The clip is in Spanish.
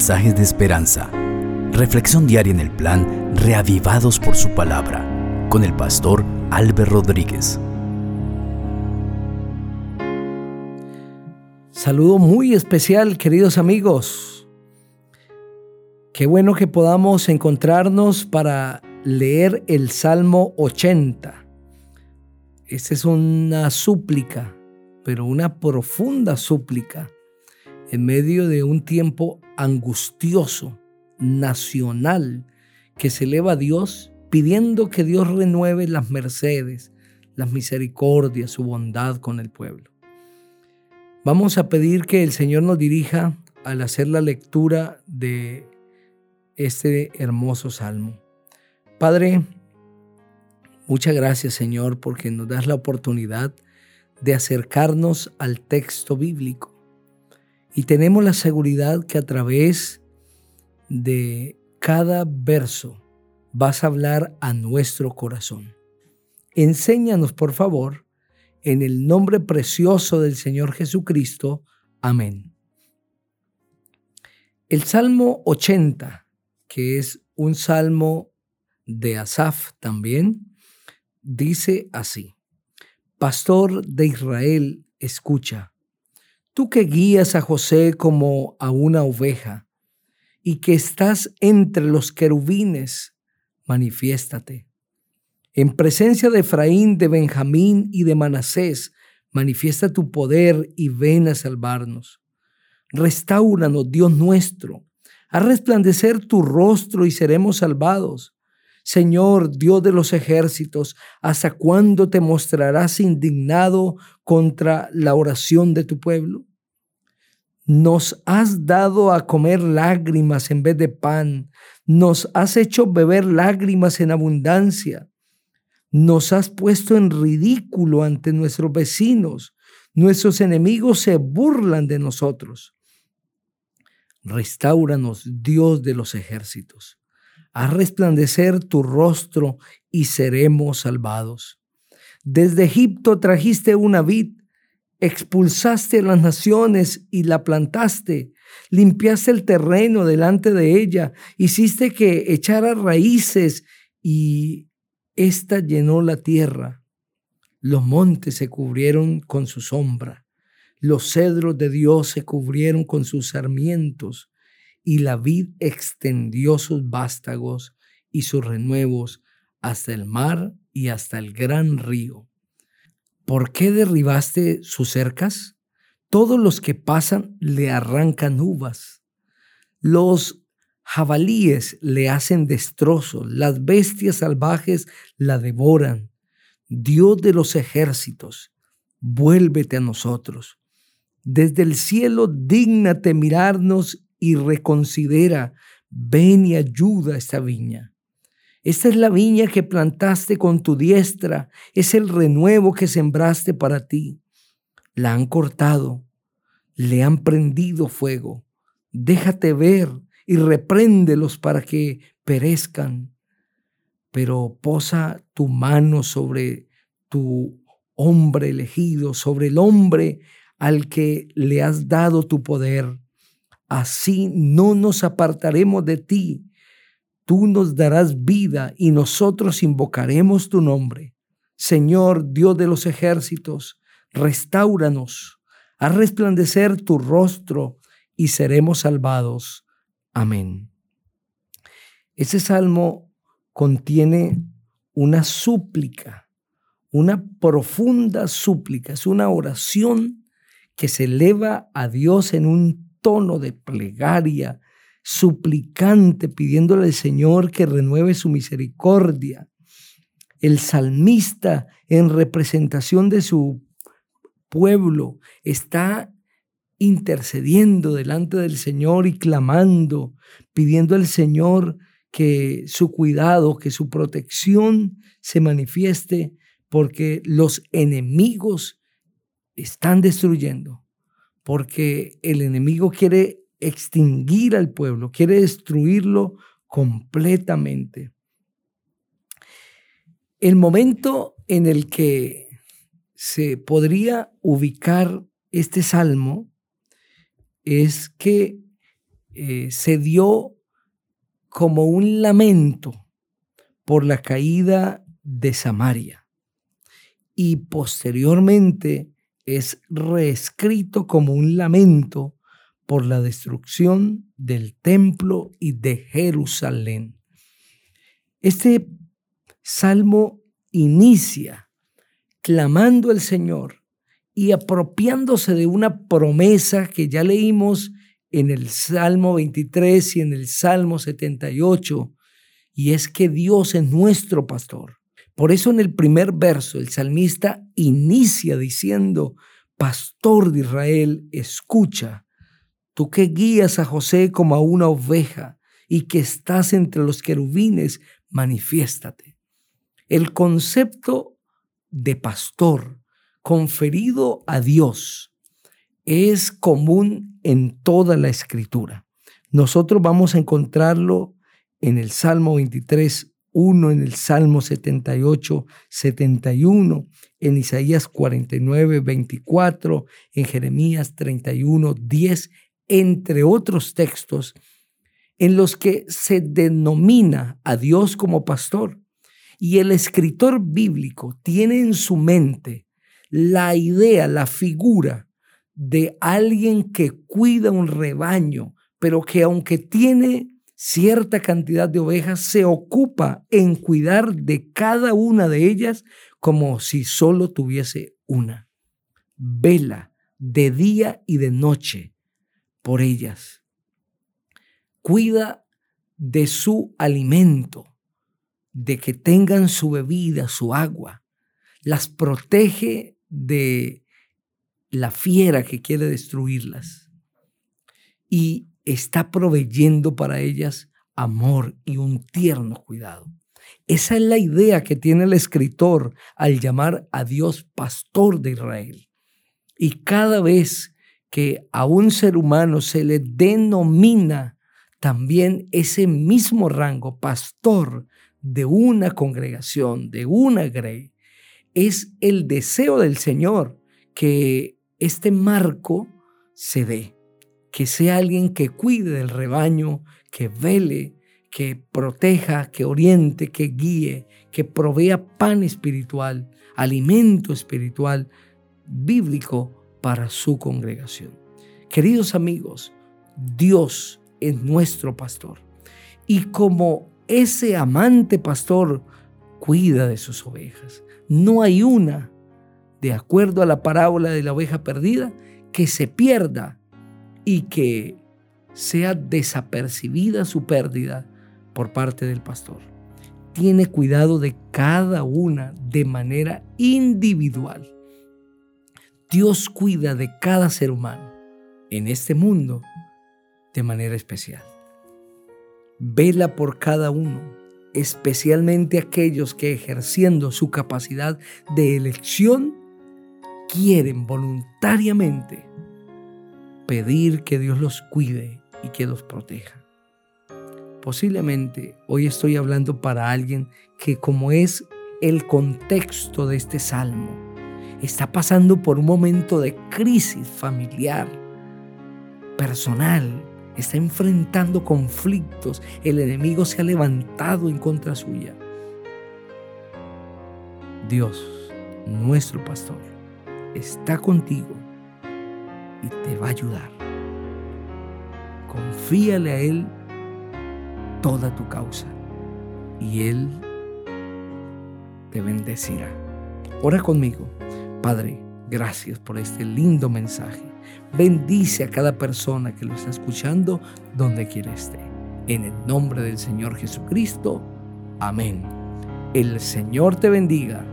mensajes de esperanza. Reflexión diaria en el plan Reavivados por su palabra con el pastor Álvaro Rodríguez. Saludo muy especial, queridos amigos. Qué bueno que podamos encontrarnos para leer el Salmo 80. Esta es una súplica, pero una profunda súplica en medio de un tiempo angustioso, nacional, que se eleva a Dios pidiendo que Dios renueve las mercedes, las misericordias, su bondad con el pueblo. Vamos a pedir que el Señor nos dirija al hacer la lectura de este hermoso salmo. Padre, muchas gracias Señor porque nos das la oportunidad de acercarnos al texto bíblico y tenemos la seguridad que a través de cada verso vas a hablar a nuestro corazón. Enséñanos, por favor, en el nombre precioso del Señor Jesucristo. Amén. El Salmo 80, que es un salmo de Asaf también, dice así, Pastor de Israel, escucha Tú que guías a José como a una oveja y que estás entre los querubines, manifiéstate. En presencia de Efraín, de Benjamín y de Manasés, manifiesta tu poder y ven a salvarnos. Restauranos, Dios nuestro. A resplandecer tu rostro y seremos salvados. Señor Dios de los ejércitos, ¿hasta cuándo te mostrarás indignado contra la oración de tu pueblo? Nos has dado a comer lágrimas en vez de pan, nos has hecho beber lágrimas en abundancia, nos has puesto en ridículo ante nuestros vecinos, nuestros enemigos se burlan de nosotros. Restauranos, Dios de los ejércitos haz resplandecer tu rostro y seremos salvados. Desde Egipto trajiste una vid, expulsaste a las naciones y la plantaste, limpiaste el terreno delante de ella, hiciste que echara raíces y ésta llenó la tierra. Los montes se cubrieron con su sombra, los cedros de Dios se cubrieron con sus sarmientos y la vid extendió sus vástagos y sus renuevos hasta el mar y hasta el gran río. ¿Por qué derribaste sus cercas? Todos los que pasan le arrancan uvas. Los jabalíes le hacen destrozos, las bestias salvajes la devoran. Dios de los ejércitos, vuélvete a nosotros. Desde el cielo dígnate mirarnos y reconsidera, ven y ayuda a esta viña. Esta es la viña que plantaste con tu diestra, es el renuevo que sembraste para ti. La han cortado, le han prendido fuego. Déjate ver y repréndelos para que perezcan. Pero posa tu mano sobre tu hombre elegido, sobre el hombre al que le has dado tu poder así no nos apartaremos de ti. Tú nos darás vida y nosotros invocaremos tu nombre. Señor Dios de los ejércitos, restauranos, a resplandecer tu rostro y seremos salvados. Amén. Ese salmo contiene una súplica, una profunda súplica, es una oración que se eleva a Dios en un tono de plegaria, suplicante, pidiéndole al Señor que renueve su misericordia. El salmista, en representación de su pueblo, está intercediendo delante del Señor y clamando, pidiendo al Señor que su cuidado, que su protección se manifieste, porque los enemigos están destruyendo porque el enemigo quiere extinguir al pueblo, quiere destruirlo completamente. El momento en el que se podría ubicar este salmo es que eh, se dio como un lamento por la caída de Samaria y posteriormente es reescrito como un lamento por la destrucción del templo y de Jerusalén. Este salmo inicia clamando al Señor y apropiándose de una promesa que ya leímos en el Salmo 23 y en el Salmo 78, y es que Dios es nuestro pastor. Por eso en el primer verso el salmista inicia diciendo, Pastor de Israel, escucha, tú que guías a José como a una oveja y que estás entre los querubines, manifiéstate. El concepto de pastor conferido a Dios es común en toda la escritura. Nosotros vamos a encontrarlo en el Salmo 23, 1, en el Salmo 78, 71, en Isaías 49, 24, en Jeremías 31, 10, entre otros textos en los que se denomina a Dios como pastor. Y el escritor bíblico tiene en su mente la idea, la figura de alguien que cuida un rebaño, pero que aunque tiene cierta cantidad de ovejas, se ocupa en cuidar de cada una de ellas como si solo tuviese una. Vela de día y de noche por ellas. Cuida de su alimento, de que tengan su bebida, su agua. Las protege de la fiera que quiere destruirlas. Y está proveyendo para ellas amor y un tierno cuidado. Esa es la idea que tiene el escritor al llamar a Dios pastor de Israel. Y cada vez que a un ser humano se le denomina también ese mismo rango, pastor de una congregación, de una grey, es el deseo del Señor que este marco se dé, que sea alguien que cuide del rebaño, que vele, que proteja, que oriente, que guíe, que provea pan espiritual, alimento espiritual bíblico para su congregación. Queridos amigos, Dios es nuestro pastor. Y como ese amante pastor cuida de sus ovejas, no hay una, de acuerdo a la parábola de la oveja perdida, que se pierda y que sea desapercibida su pérdida por parte del pastor. Tiene cuidado de cada una de manera individual. Dios cuida de cada ser humano en este mundo de manera especial. Vela por cada uno, especialmente aquellos que ejerciendo su capacidad de elección quieren voluntariamente pedir que Dios los cuide y que los proteja. Posiblemente hoy estoy hablando para alguien que como es el contexto de este salmo, está pasando por un momento de crisis familiar, personal, está enfrentando conflictos, el enemigo se ha levantado en contra suya. Dios, nuestro pastor, está contigo y te va a ayudar. Confíale a Él toda tu causa y Él te bendecirá. Ora conmigo. Padre, gracias por este lindo mensaje. Bendice a cada persona que lo está escuchando donde quiera esté. En el nombre del Señor Jesucristo. Amén. El Señor te bendiga